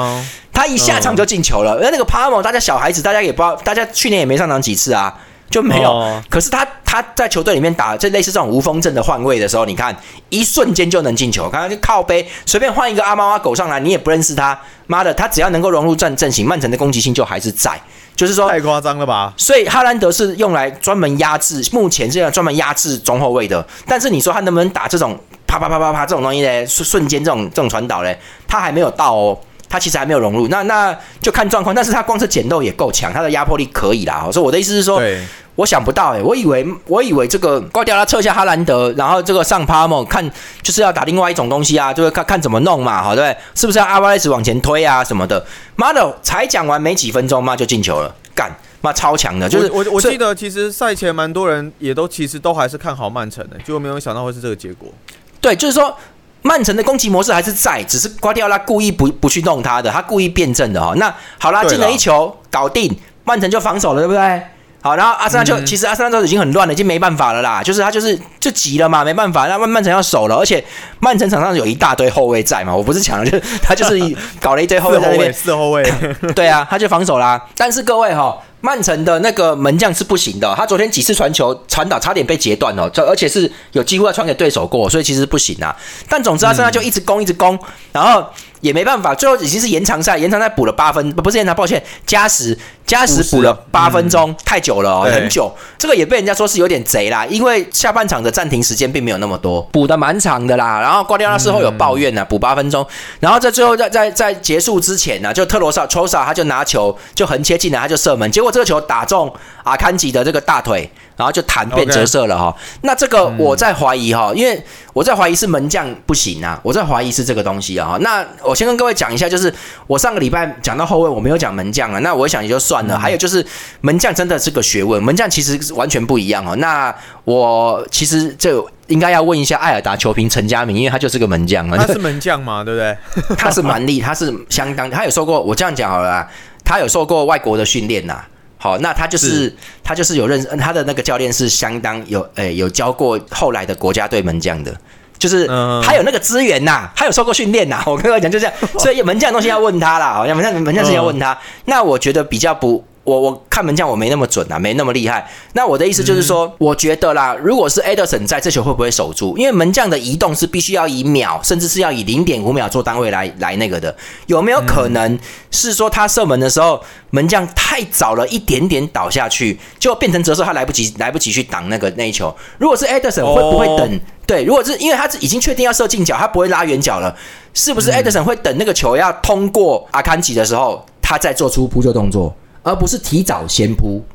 他一下场就进球了。而那个帕莫，大家小孩子，大家也不知道，大家去年也没上场几次啊，就没有。可是他他在球队里面打，这类似这种无锋阵的换位的时候，你看一瞬间就能进球。刚刚就靠背，随便换一个阿猫阿狗上来，你也不认识他，妈的，他只要能够融入阵阵型，曼城的攻击性就还是在。就是说太夸张了吧？所以哈兰德是用来专门压制，目前这样专门压制中后卫的。但是你说他能不能打这种啪啪啪啪啪这种东西呢？瞬瞬间这种这种传导嘞，他还没有到哦，他其实还没有融入。那那就看状况。但是他光是捡漏也够强，他的压迫力可以啦。所以我的意思是说。我想不到哎，我以为我以为这个挂掉他撤下哈兰德，然后这个上帕莫看就是要打另外一种东西啊，就是看看怎么弄嘛，好对，是不是要阿巴雷斯往前推啊什么的？妈的，才讲完没几分钟嘛就进球了，干妈超强的，就是我我记得其实赛前蛮多人也都其实都还是看好曼城的，结果没有想到会是这个结果。对，就是说曼城的攻击模式还是在，只是瓜迪奥拉故意不不去弄他的，他故意辩证的哈。那好啦，进了一球搞定，曼城就防守了，对不对？好，然后阿森纳就其实阿森纳都已经很乱了，已经没办法了啦。就是他就是就急了嘛，没办法，那曼曼城要守了，而且曼城场上有一大堆后卫在嘛，我不是抢了，就是他就是 *laughs* 搞了一堆后卫在那边，四后卫，*laughs* 对啊，他就防守啦。但是各位哈。曼城的那个门将是不行的，他昨天几次传球传导差点被截断哦，这而且是有机会要传给对手过，所以其实不行啊。但总之他现在就一直攻一直攻，然后也没办法，最后已经是延长赛，延长赛补了八分，不不是延长，抱歉，加时加时补了八分钟，太久了，很久。这个也被人家说是有点贼啦，因为下半场的暂停时间并没有那么多，补的蛮长的啦。然后瓜迪奥拉事后有抱怨呢，补八分钟，然后在最后在在在结束之前呢，就特罗萨抽萨他就拿球就横切进来，他就射门，结果。这个球打中阿坎吉的这个大腿，然后就弹变折射了哈。那这个我在怀疑哈，因为我在怀疑是门将不行啊，我在怀疑是这个东西啊。那我先跟各位讲一下，就是我上个礼拜讲到后卫，我没有讲门将啊。那我想也就算了。还有就是门将真的是个学问，门将其实完全不一样哦。那我其实就应该要问一下艾尔达球评陈家明，因为他就是个门将啊。他是门将嘛，对不对？*laughs* 他是蛮力，他是相当，他有受过，我这样讲好了。他有受过外国的训练呐，好，那他就是他就是有认识他的那个教练是相当有诶有教过后来的国家队门将的，就是他有那个资源呐，他有受过训练呐。我跟各位讲就这样，所以门将东西要问他啦，好像门将门将是要问他。那我觉得比较不。我我看门将我没那么准啊，没那么厉害。那我的意思就是说，我觉得啦，如果是 Ederson 在这球会不会守住？因为门将的移动是必须要以秒，甚至是要以零点五秒做单位来来那个的。有没有可能是说他射门的时候，门将太早了一点点倒下去，就变成折射，他来不及来不及去挡那个那一球？如果是 Ederson 会不会等？对，如果是因为他是已经确定要射近角，他不会拉远角了，是不是 Ederson 会等那个球要通过阿坎吉的时候，他再做出扑救动作？而不是提早先扑，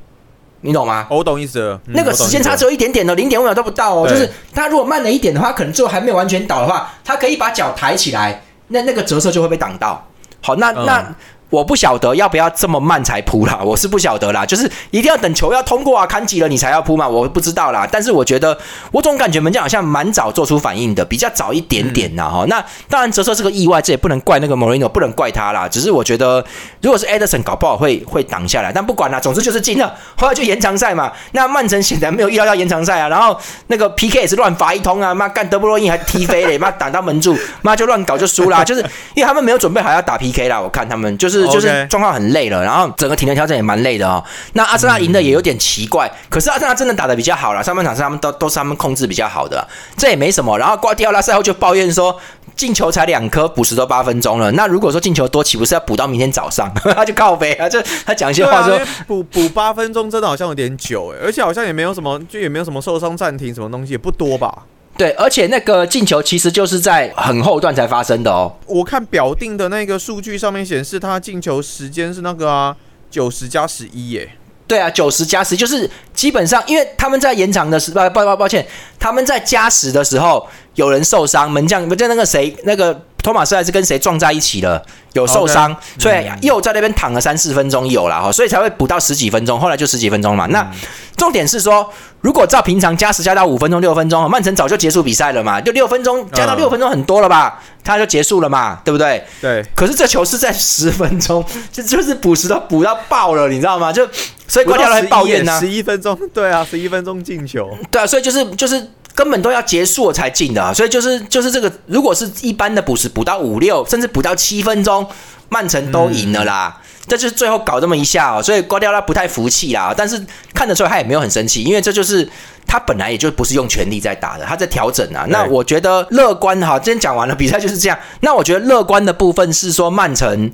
你懂吗？我懂意思了。嗯那个时间差只有一点点的，零点五秒都不到哦。就是他如果慢了一点的话，可能最后还没有完全倒的话，他可以把脚抬起来，那那个折射就会被挡到。好，那嗯那。我不晓得要不要这么慢才扑啦，我是不晓得啦，就是一定要等球要通过啊，看几了你才要扑嘛，我不知道啦。但是我觉得，我总感觉门将好像蛮早做出反应的，比较早一点点呐哈、那当然折射是个意外，这也不能怪那个 Moreno，不能怪他啦。只是我觉得，如果是 Ederson 搞不好会会挡下来，但不管啦，总之就是进了，后来就延长赛嘛。那曼城显然没有预料到延长赛啊，然后那个 PK 也是乱罚一通啊，妈干德布罗因还踢飞嘞，妈挡到门柱，妈就乱搞就输啦，就是因为他们没有准备好要打 PK 啦，我看他们就是就是状况很累了，然后整个体能调整也蛮累的哦。那阿森纳赢的也有点奇怪，可是阿森纳真的打的比较好了，上半场是他们都都是他们控制比较好的，这也没什么。然后瓜迪奥拉赛后就抱怨说，进球才两颗，补时都八分钟了。那如果说进球多，岂不是要补到明天早上？*laughs* 他就靠背啊，就他讲一些话说补补八分钟真的好像有点久哎，而且好像也没有什么，就也没有什么受伤暂停什么东西，也不多吧。对，而且那个进球其实就是在很后段才发生的哦。我看表定的那个数据上面显示，他进球时间是那个啊九十加十一耶。对啊，九十加十就是基本上，因为他们在延长的时，抱抱抱抱歉，他们在加时的时候有人受伤，门将不就那个谁，那个托马斯还是跟谁撞在一起了，有受伤所以又在那边躺了三四分钟有了哈，所以才会补到十几分钟，后来就十几分钟嘛。那重点是说，如果照平常加时加到五分钟六分钟，曼城早就结束比赛了嘛，就六分钟加到嗯六分钟很多了吧，他就结束了嘛，对不对？对，可是这球是在十分钟，*laughs* 就就是补时都补到爆了，你知道吗？就所以瓜迪奥拉抱怨呢、十一分钟，对啊，十一分钟进球。对啊，所以就是就是根本都要结束了才进的、啊，所以就是就是这个，如果是一般的补时补到五六，甚至补到七分钟，曼城都赢了啦。这就是最后搞这么一下哦，所以瓜迪奥拉不太服气啦，但是看得出来他也没有很生气，因为这就是他本来也就不是用全力在打的，他在调整啊。那我觉得乐观哈，今天讲完了，比赛就是这样。那我觉得乐观的部分是说曼城。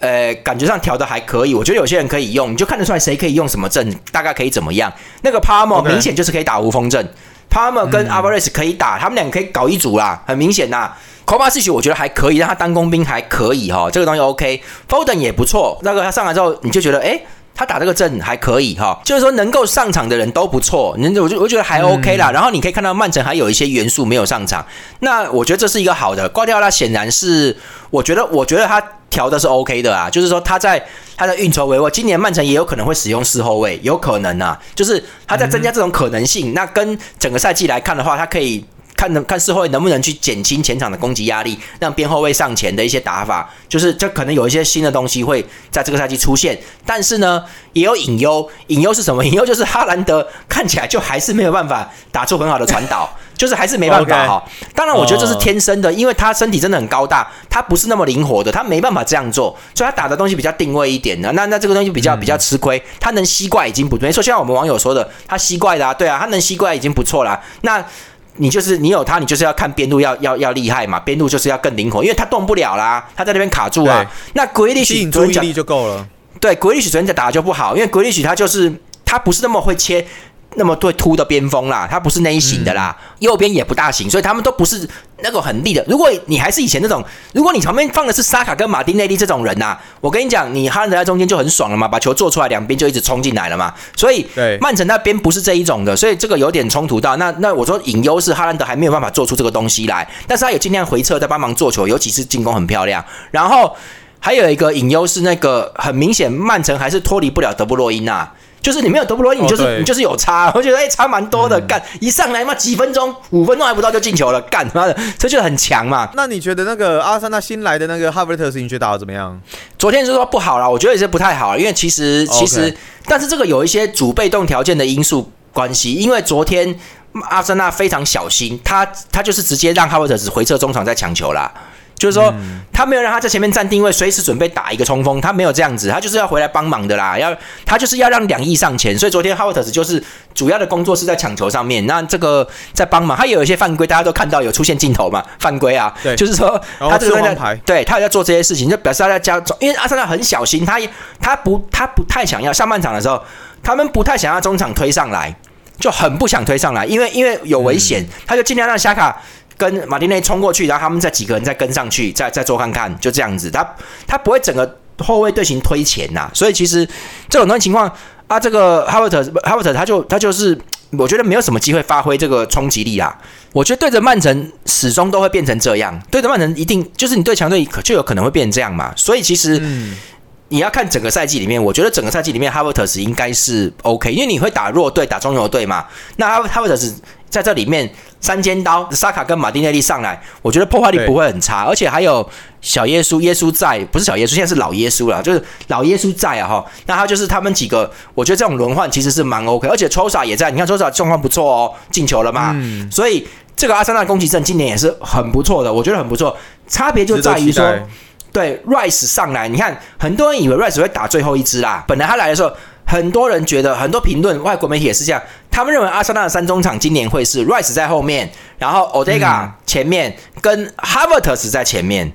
呃，感觉上调的还可以，我觉得有些人可以用，你就看得出来谁可以用什么阵，大概可以怎么样。那个 Palmer OK 明显就是可以打无锋阵，Palmer 跟 Alvarez 可以打，他们两个可以搞一组啦，很明显呐。k o v a c i 我觉得还可以，让他当工兵还可以哈，这个东西 OK。Foden 也不错，那个他上来之后你就觉得，哎、他打这个阵还可以哈，就是说能够上场的人都不错，你我就我觉得还 OK 啦。然后你可以看到曼城还有一些元素没有上场，那我觉得这是一个好的。瓜迪奥拉显然是，我觉得我觉得他调的是 OK 的啊，就是说他在他的运筹帷幄，今年曼城也有可能会使用四后卫，有可能啊，就是他在增加这种可能性。那跟整个赛季来看的话，他可以。看能看四后卫能不能去减轻前场的攻击压力，让边后卫上前的一些打法，就是这可能有一些新的东西会在这个赛季出现。但是呢，也有隐忧，隐忧是什么？隐忧就是哈兰德看起来就还是没有办法打出很好的传导，*laughs* 就是还是没办法哈。当然，我觉得这是天生的，因为他身体真的很高大，他不是那么灵活的，他没办法这样做，所以他打的东西比较定位一点的。那那这个东西比较比较吃亏，他能吸怪已经不没错。像我们网友说的，他吸怪的啊，对啊，他能吸怪已经不错啦。那你就是你有他，你就是要看边路要要要厉害嘛，边路就是要更灵活，因为他动不了啦，他在那边卡住啊。那 e 吸 s 引注意力就够了。对 e l i s 昨天打的就不好，因为 e l i s 他就是他不是那么会切。那么对突的边锋啦，他不是那一型的啦，右边也不大行，所以他们都不是那个很利的。如果你还是以前那种，如果你旁边放的是沙卡跟马丁内利这种人呐、我跟你讲，你哈兰德在中间就很爽了嘛，把球做出来，两边就一直冲进来了嘛。所以对曼城那边不是这一种的，所以这个有点冲突到。那那我说隐忧是哈兰德还没有办法做出这个东西来，但是他有尽量回撤在帮忙做球，尤其是进攻很漂亮。然后还有一个隐忧是那个很明显，曼城还是脱离不了德布洛因呐。就是你没有德布罗因，你就是、哦你就是有差，*laughs* 我觉得哎、差蛮多的，干、一上来嘛几分钟，五分钟还不到就进球了，干妈的，这就很强嘛。那你觉得那个阿森纳新来的那个哈维特斯，你觉得打的怎么样？昨天是说不好啦，我觉得也是不太好，因为其实其实，但是这个有一些主被动条件的因素关系，因为昨天阿森纳非常小心，他他就是直接让哈维特斯回撤中场再抢球啦。就是说，他没有让他在前面站定位，随时准备打一个冲锋，他没有这样子，他就是要回来帮忙的啦。要他就是要让两翼上前，所以昨天哈维特斯就是主要的工作是在抢球上面。那这个在帮忙，他也有一些犯规，大家都看到有出现镜头嘛，犯规啊，对就是说他这个在牌对他有在做这些事情，就表示他在加，因为阿森纳很小心，他他不他不太想要上半场的时候，他们不太想要中场推上来，就很不想推上来，因为因为有危险，他就尽量让夏卡。跟马丁内冲过去，然后他们再几个人再跟上去，再再做看看，就这样子。他他不会整个后卫队形推前呐、所以其实这种东西情况，啊，这个哈 a 特哈 a 特他就他就是我觉得没有什么机会发挥这个冲击力啊。我觉得对着曼城始终都会变成这样，对着曼城一定就是你对强队可就有可能会变成这样嘛。所以其实你要看整个赛季里面，我觉得整个赛季里面哈 a 特斯应该是 OK，因为你会打弱队打中游队嘛。那哈哈 a 特斯在这里面。三尖刀，萨卡跟马丁内利上来，我觉得破坏力不会很差，而且还有小耶稣，耶稣在，不是小耶稣，现在是老耶稣了，就是老耶稣在啊哈。那他就是他们几个，我觉得这种轮换其实是蛮 OK，而且抽萨也在，你看抽萨状况不错哦，进球了嘛，所以这个阿森纳攻击阵今年也是很不错的，我觉得很不错。差别就在于说，对 Rice 上来，你看很多人以为 Rice 会打最后一支啦，本来他来的时候。很多人觉得，很多评论，外国媒体也是这样。他们认为阿森纳的三中场今年会是 Rice 在后面，然后 Odega 前面，跟 Havertz 在前面。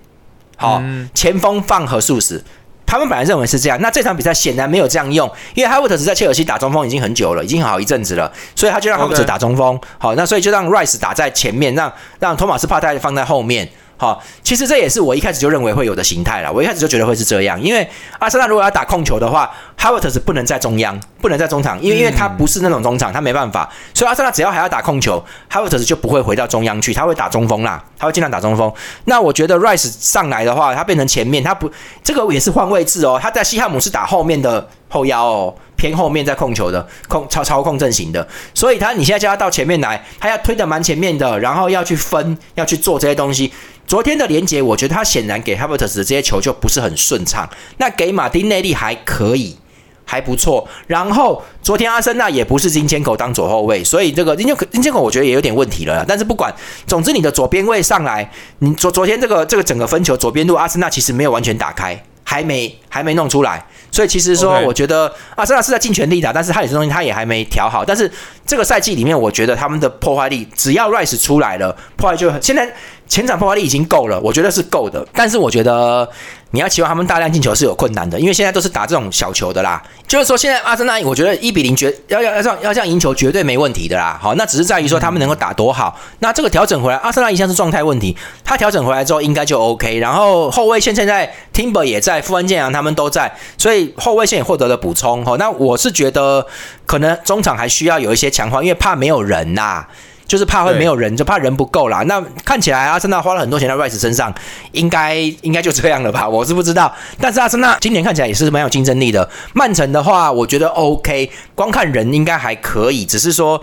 好，前锋放何素史。他们本来认为是这样。那这场比赛显然没有这样用，因为 Havertz 在切尔西打中锋已经很久了，已经好一阵子了，所以他就让 Havertz 打中锋。好，那所以就让 Rice 打在前面，让让托马斯帕泰放在后面。好，其实这也是我一开始就认为会有的形态了。我一开始就觉得会是这样，因为阿森纳如果要打控球的话哈 a 特是不能在中央，不能在中场，因为因为他不是那种中场，他没办法。所以阿森纳只要还要打控球哈 a 特就不会回到中央去，他会打中锋啦，他会尽量打中锋。那我觉得 Rice 上来的话，他变成前面，他不这个也是换位置哦。他在西汉姆是打后面的后腰哦。偏后面在控球的控操操控阵型的，所以他你现在叫他到前面来，他要推的蛮前面的，然后要去分，要去做这些东西。昨天的连接，我觉得他显然给 Havertz 的这些球就不是很顺畅。那给马丁内利还可以，还不错。然后昨天阿森纳也不是金千口当左后卫，所以这个金千金千口我觉得也有点问题了。但是不管，总之你的左边位上来，你昨昨天这个这个整个分球左边路阿森纳其实没有完全打开。还没还没弄出来，所以其实说，我觉得阿森纳是在尽全力打，但是他有些东西他也还没调好。但是这个赛季里面，我觉得他们的破坏力，只要 Rice 出来了，破坏就现在前场破坏力已经够了，我觉得是够的。但是我觉得。你要期望他们大量进球是有困难的，因为现在都是打这种小球的啦。就是说，现在阿森纳，我觉得一比零绝要要要这样要这样赢球绝对没问题的啦。好，那只是在于说他们能够打多好。那这个调整回来，阿森纳一向是状态问题，他调整回来之后应该就 OK。然后后卫线现在 Timber 也在，富安健阳他们都在，所以后卫线也获得了补充。好，那我是觉得可能中场还需要有一些强化，因为怕没有人呐。就是怕会没有人，就怕人不够啦。那看起来阿森纳花了很多钱在 Rice 身上，应该应该就这样了吧？我是不知道。但是阿森纳今年看起来也是蛮有竞争力的。曼城的话，我觉得 OK，光看人应该还可以，只是说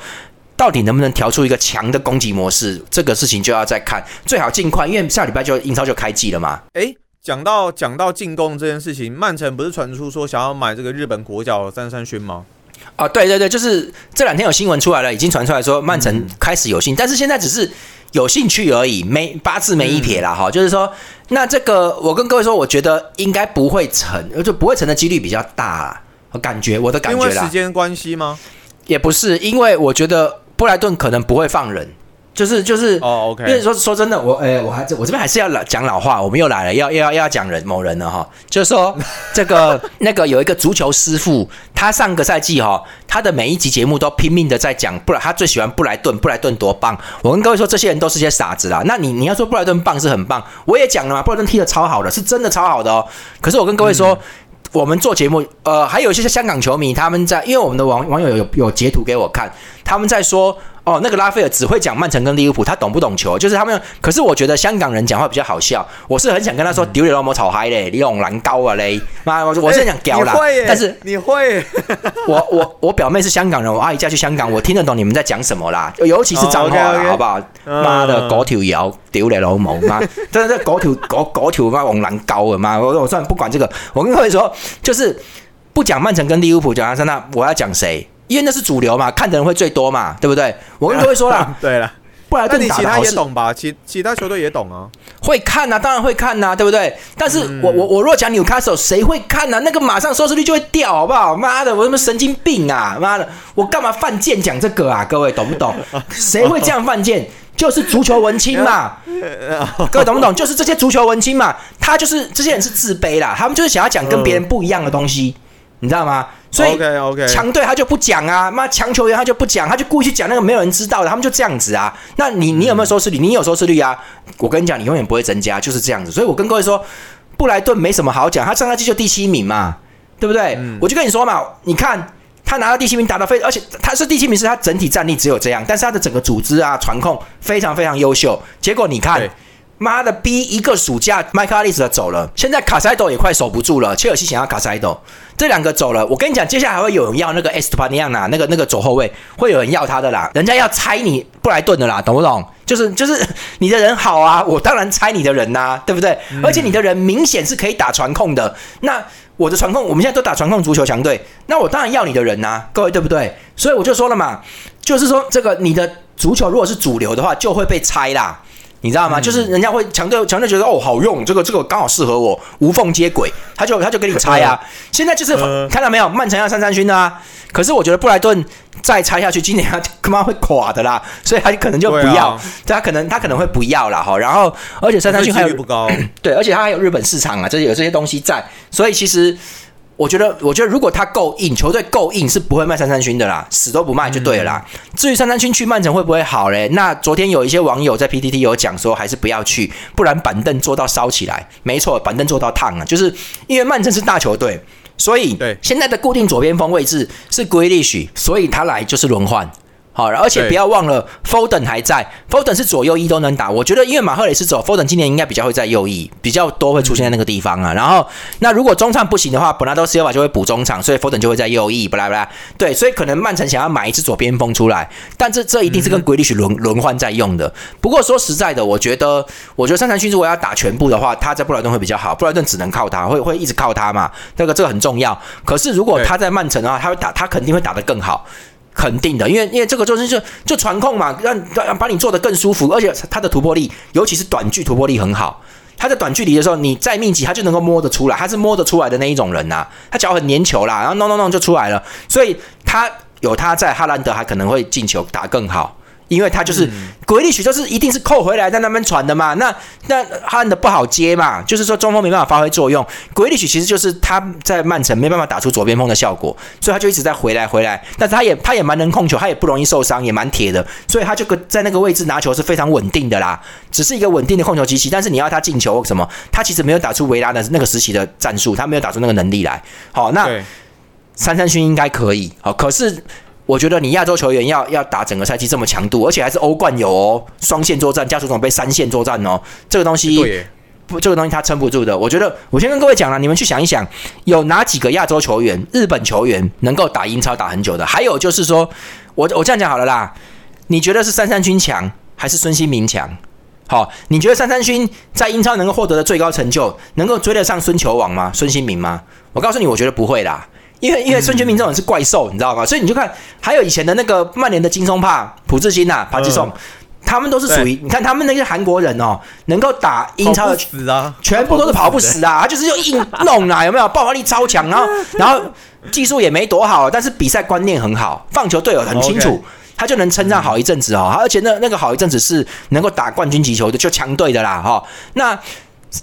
到底能不能调出一个强的攻击模式，这个事情就要再看。最好尽快，因为下礼拜就英超就开季了嘛。诶，讲到讲到进攻这件事情，曼城不是传出说想要买这个日本国脚三三勋吗？啊，对对对，就是这两天有新闻出来了，已经传出来说曼城开始有兴，但是现在只是有兴趣而已，没八字没一撇啦哈。就是说，那这个我跟各位说，我觉得应该不会成，就不会成的几率比较大，我感觉我的感觉啦。因为时间关系吗？也不是，因为我觉得布莱顿可能不会放人。就是就是哦，OK。因为说说真的，我诶，我还我这边还是要老讲老话，我们又来了，要要要讲人某人了哈。就是说 *laughs* 这个那个有一个足球师傅，他上个赛季哈，他的每一集节目都拼命的在讲布莱，他最喜欢布莱顿，布莱顿多棒。我跟各位说，这些人都是些傻子啦。那你你要说布莱顿棒是很棒，我也讲了嘛，布莱顿踢的超好的，是真的超好的哦。可是我跟各位说，我们做节目，呃，还有一些香港球迷，他们在，因为我们的网网友有有截图给我看，他们在说。哦，那个拉斐尔只会讲曼城跟利物浦，他懂不懂球？就是他们，可是我觉得香港人讲话比较好笑。我是很想跟他说，丢你老母草嗨嘞，你用蓝高啊嘞，妈，我我是想屌啦。但是你会，*laughs* 我我我表妹是香港人，我阿姨嫁去香港，我听得懂你们在讲什么啦，尤其是脏话，好不好？妈的，嗰条友丢你老母妈，*laughs* 真的是嗰条嗰嗰条妈用蓝高啊妈，我我算不管这个，我跟各位说，就是不讲曼城跟利物浦，讲阿森纳，我要讲谁？因为那是主流嘛，看的人会最多嘛，对不对？我跟各位说了，*laughs* 对了，布莱顿其他也懂吧？其其他球队也懂啊，会看啊，当然会看呐，对不对？但是我我我若讲纽卡手，谁会看呢？那个马上收视率就会掉，好不好？妈的，我他妈神经病啊！妈的，我干嘛犯贱讲这个啊？各位懂不懂？*laughs* 谁会这样犯贱？就是足球文青嘛，*laughs* 各位懂不懂？就是这些足球文青嘛，他就是这些人是自卑啦，他们就是想要讲跟别人不一样的东西。你知道吗？所以强队他就不讲啊，妈强球员他就不讲，他就故意去讲那个没有人知道的，他们就这样子啊。那你你有没有收视率？你有收视率啊？我跟你讲，你永远不会增加，就是这样子。所以我跟各位说，布莱顿没什么好讲，他上赛季就第七名嘛，对不对？我就跟你说嘛，你看。他拿到第七名打到非，而且他是第七名，是他整体战力只有这样，但是他的整个组织啊、传控非常非常优秀。结果你看对。妈的逼一个暑假，麦克阿利斯走了，现在卡塞多也快守不住了。切尔西想要卡塞多，这两个走了，我跟你讲，接下来还会有人要那个 S 图帕尼亚纳那个那个左后卫，会有人要他的啦，人家要拆你布莱顿的啦，懂不懂？就是就是 *laughs* 你的人好啊，我当然拆你的人呐、对不对？而且你的人明显是可以打传控的，那我的传控，我们现在都打传控足球强队，那我当然要你的人呐、各位对不对？所以我就说了嘛，就是说这个你的足球如果是主流的话，就会被拆啦。你知道吗？就是人家会强队强队觉得哦好用，这个这个刚好适合我，无缝接轨，他就他就给你拆啊。现在就是、呃看到没有，曼城要三三勋啊。可是我觉得布莱顿再拆下去，今年他他妈会垮的啦，所以他可能就不要，他可能他可能会不要了哈。然后而且三三勋还有不高，*clears throat* 对，而且他还有日本市场啊，这有这些东西在，所以其实我觉得，我觉得如果他够硬，球队够硬，是不会卖三三勋的啦，死都不卖就对了啦。至于三三勋去曼城会不会好嘞？那昨天有一些网友在 PTT 有讲说，还是不要去，不然板凳坐到烧起来。没错，板凳坐到烫啊，就是因为曼城是大球队。所以对现在的固定左边锋位置是 g r e a l i s h 所以他来就是轮换。好，而且不要忘了，Foden 还在，Foden 是左右翼都能打。我觉得，因为马赫雷斯走，Foden 今年应该比较会在右翼，比较多会出现在那个地方啊。然后，那如果中场不行的话，本拉多斯 l 瓦就会补中场，所以 Foden 就会在右翼，不啦不啦。对，所以可能曼城想要买一支左边锋出来，但这这一定是跟鬼利许轮轮换在用的。不过说实在的，我觉得，我觉得三场勋如果要打全部的话，他在布莱顿会比较好，布莱顿只能靠他，会会一直靠他嘛，那个这个很重要。可是如果他在曼城的话，他会打，他肯定会打得更好。肯定的，因为因为这个就是就就传控嘛，让让把你做的更舒服，而且他的突破力，尤其是短距突破力很好。他在短距离的时候，你再密集，他就能够摸得出来，他是摸得出来的那一种人呐、他脚很粘球啦，然后弄弄弄就出来了，所以他有他在，哈兰德还可能会进球打更好。因为他就是鬼力许，就是一定是扣回来在那边传的嘛。那那他的不好接嘛，就是说中锋没办法发挥作用。鬼力许其实就是他在曼城没办法打出左边锋的效果，所以他就一直在回来回来。但是他也他也蛮能控球，他也不容易受伤，也蛮铁的，所以他就在那个位置拿球是非常稳定的啦。只是一个稳定的控球机器，但是你要他进球或什么，他其实没有打出维拉的那个时期的战术，他没有打出那个能力来。好，那，三三勋应该可以，好，可是我觉得你亚洲球员要要打整个赛季这么强度，而且还是欧冠有哦，双线作战加足总杯三线作战哦，这个东西，不，这个东西他撑不住的。我觉得我先跟各位讲了，你们去想一想，有哪几个亚洲球员、日本球员能够打英超打很久的？还有就是说，我我这样讲好了啦，你觉得是三三军强还是孙兴民强？好，你觉得三三军在英超能够获得的最高成就，能够追得上孙球王吗？孙兴民吗？我告诉你，我觉得不会啦。因为因为孙权明这种人是怪兽，你知道吗？所以你就看，还有以前的那个曼联的金松帕、朴智星呐、帕基松，他们都是属于你看他们那些韩国人哦，能够打英超的死啊，全部都是跑不死啊，他就是用硬弄啊，有没有？爆发力超强，然后 *laughs* 然后技术也没多好，但是比赛观念很好，放球队友很清楚他就能撑上好一阵子哦。而且那那个好一阵子是能够打冠军级球的，就强队的啦哈、那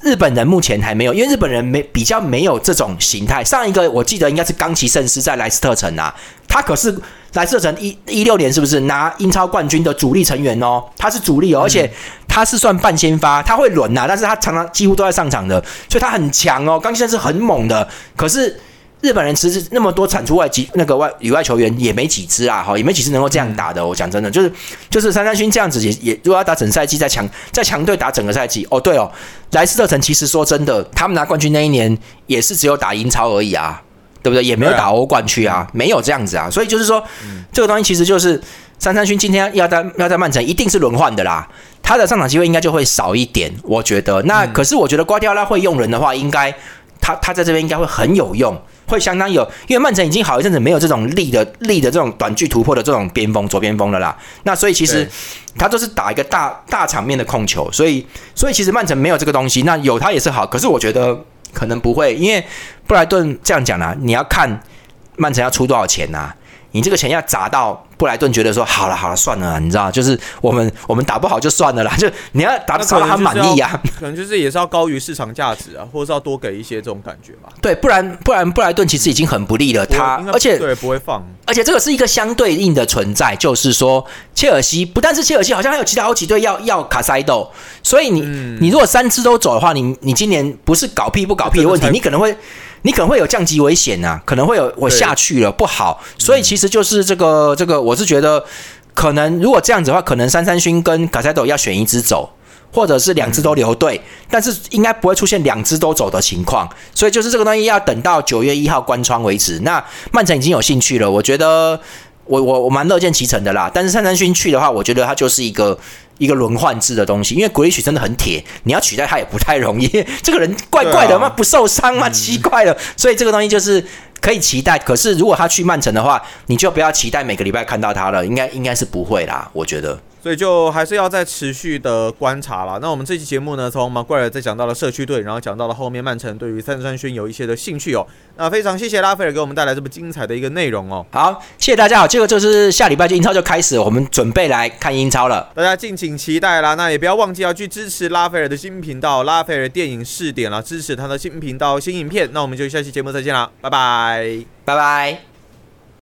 日本人目前还没有，因为日本人没比较没有这种形态。上一个我记得应该是冈崎慎司在莱斯特城啊，他可是莱斯特城一一六年是不是拿英超冠军的主力成员哦？他是主力哦，而且他是算半先发，他会轮呐、但是他常常几乎都在上场的，所以他很强哦。冈崎慎司很猛的，可是。日本人其实那么多产出外籍那个外里外球员也没几支啊，哈，也没几支能够这样打的。我讲真的，就是就是三三勋这样子也也，如果要打整赛季，在强在强队打整个赛季，哦对哦，莱斯特城其实说真的，他们拿冠军那一年也是只有打英超而已啊，对不对？也没有打欧冠区啊，没有这样子啊，所以就是说，这个东西其实就是三三勋今天要在要在曼城一定是轮换的啦，他的上场机会应该就会少一点，我觉得。那可是我觉得瓜迪奥拉会用人的话，应该他他在这边应该会很有用。会相当有，因为曼城已经好一阵子没有这种力的力的这种短距突破的这种边锋左边锋了啦。那所以其实他就是打一个大大场面的控球，所以所以其实曼城没有这个东西，那有他也是好。可是我觉得可能不会，因为布莱顿这样讲啦，你要看曼城要出多少钱呐、啊你这个钱要砸到布莱顿觉得说好了好了算了，你知道，就是我们我们打不好就算了啦，就你要打到他满意啊。可能就是也是要高于市场价值啊，或者是要多给一些这种感觉吧。对，不然不然布莱顿其实已经很不利了，他而且对不会放，而且这个是一个相对应的存在，就是说，切尔西不但是切尔西，好像还有其他好几队要要卡塞豆，所以你、嗯你如果三支都走的话，你你今年不是搞屁不搞屁的问题，你可能会你可能会有降级危险呐，可能会有我下去了不好，所以其实就是这个这个，我是觉得可能如果这样子的话，可能三三勋跟卡塞斗要选一只走。或者是两只都留队，但是应该不会出现两只都走的情况，所以就是这个东西要等到九月一号关窗为止。那曼城已经有兴趣了，我觉得我我我蛮乐见其成的啦。但是三三勋去的话，我觉得他就是一个一个轮换制的东西，因为古力许真的很铁，你要取代他也不太容易。*laughs* 这个人怪怪的嘛，不受伤嘛，奇怪了。所以这个东西就是可以期待，可是如果他去曼城的话，你就不要期待每个礼拜看到他了，应该应该是不会啦，我觉得。所以就还是要再持续的观察了。那我们这期节目呢，从马奎尔再讲到了社区队，然后讲到了后面曼城对于三三勋有一些的兴趣哦。那非常谢谢拉斐尔给我们带来这么精彩的一个内容哦。好，谢谢大家好，这个就是下礼拜就英超就开始，我们准备来看英超了，大家敬请期待啦。那也不要忘记要去支持拉斐尔的新频道拉斐尔电影试点了，支持他的新频道新影片。那我们就下期节目再见啦，拜拜，拜拜。